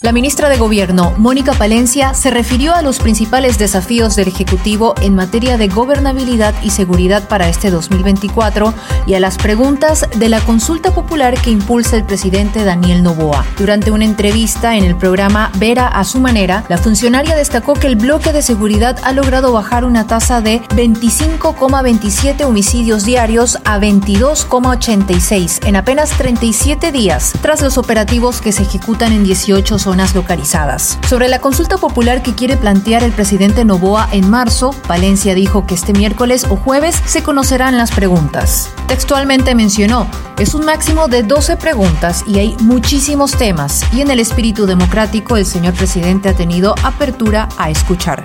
La ministra de Gobierno, Mónica Palencia, se refirió a los principales desafíos del Ejecutivo en materia de gobernabilidad y seguridad para este 2024 y a las preguntas de la consulta popular que impulsa el presidente Daniel Novoa. Durante una entrevista en el programa Vera a su manera, la funcionaria destacó que el bloque de seguridad ha logrado bajar una tasa de 25,27 homicidios diarios a 22,86 en apenas 37 días, tras los operativos que se ejecutan en 18 zonas localizadas. Sobre la consulta popular que quiere plantear el presidente Novoa en marzo, Valencia dijo que este miércoles o jueves se conocerán las preguntas. Textualmente mencionó, es un máximo de 12 preguntas y hay muchísimos temas, y en el espíritu democrático el señor presidente ha tenido apertura a escuchar.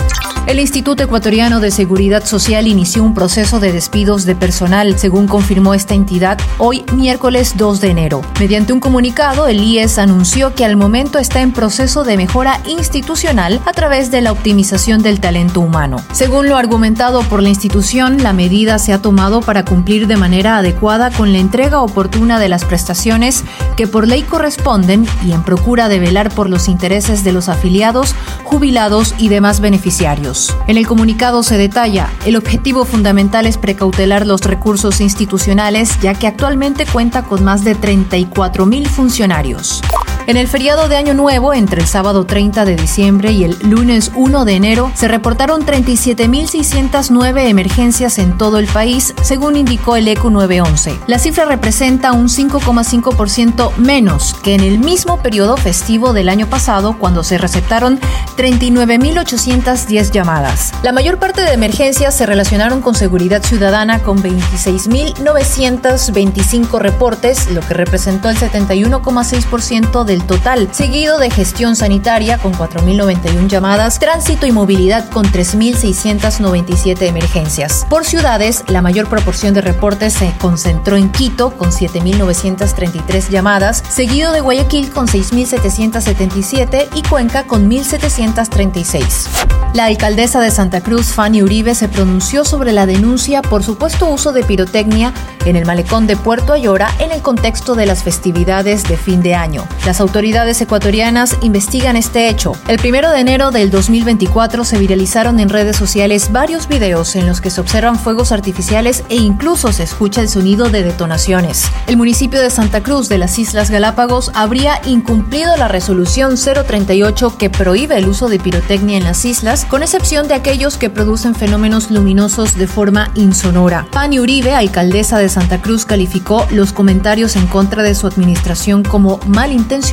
El Instituto Ecuatoriano de Seguridad Social inició un proceso de despidos de personal, según confirmó esta entidad hoy miércoles 2 de enero. Mediante un comunicado, el IES anunció que al momento está en proceso de mejora institucional a través de la optimización del talento humano. Según lo argumentado por la institución, la medida se ha tomado para cumplir de manera adecuada con la entrega oportuna de las prestaciones que por ley corresponden y en procura de velar por los intereses de los afiliados, jubilados y demás beneficiarios. En el comunicado se detalla, el objetivo fundamental es precautelar los recursos institucionales, ya que actualmente cuenta con más de 34 mil funcionarios. En el feriado de Año Nuevo, entre el sábado 30 de diciembre y el lunes 1 de enero, se reportaron 37.609 emergencias en todo el país, según indicó el ECO 911. La cifra representa un 5,5% menos que en el mismo periodo festivo del año pasado, cuando se receptaron 39.810 llamadas. La mayor parte de emergencias se relacionaron con seguridad ciudadana con 26.925 reportes, lo que representó el 71,6% del total, seguido de gestión sanitaria con 4.091 llamadas, tránsito y movilidad con 3.697 emergencias. Por ciudades, la mayor proporción de reportes se concentró en Quito con 7.933 llamadas, seguido de Guayaquil con 6.777 y Cuenca con 1.736. La alcaldesa de Santa Cruz, Fanny Uribe, se pronunció sobre la denuncia por supuesto uso de pirotecnia en el malecón de Puerto Ayora en el contexto de las festividades de fin de año. Las autoridades ecuatorianas investigan este hecho. El primero de enero del 2024 se viralizaron en redes sociales varios videos en los que se observan fuegos artificiales e incluso se escucha el sonido de detonaciones. El municipio de Santa Cruz de las Islas Galápagos habría incumplido la resolución 038 que prohíbe el uso de pirotecnia en las islas, con excepción de aquellos que producen fenómenos luminosos de forma insonora. Pani Uribe, alcaldesa de Santa Cruz, calificó los comentarios en contra de su administración como malintencionados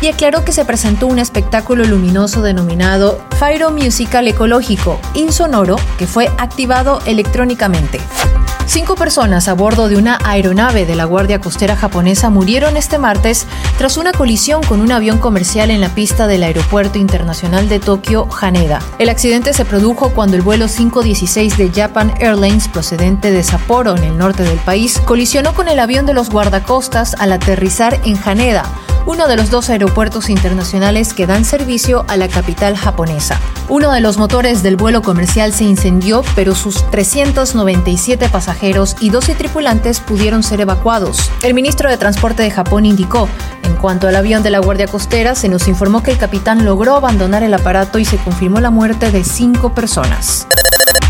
y aclaró que se presentó un espectáculo luminoso denominado Fairo Musical Ecológico, insonoro, que fue activado electrónicamente. Cinco personas a bordo de una aeronave de la Guardia Costera japonesa murieron este martes tras una colisión con un avión comercial en la pista del Aeropuerto Internacional de Tokio, Haneda. El accidente se produjo cuando el vuelo 516 de Japan Airlines procedente de Sapporo, en el norte del país, colisionó con el avión de los guardacostas al aterrizar en Haneda, uno de los dos aeropuertos internacionales que dan servicio a la capital japonesa. Uno de los motores del vuelo comercial se incendió, pero sus 397 pasajeros y 12 tripulantes pudieron ser evacuados. El ministro de Transporte de Japón indicó, en cuanto al avión de la Guardia Costera, se nos informó que el capitán logró abandonar el aparato y se confirmó la muerte de cinco personas.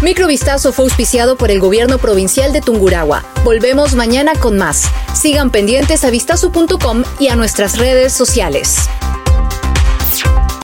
Microvistazo fue auspiciado por el gobierno provincial de Tungurahua. Volvemos mañana con más. Sigan pendientes a vistazo.com y a nuestras redes sociales.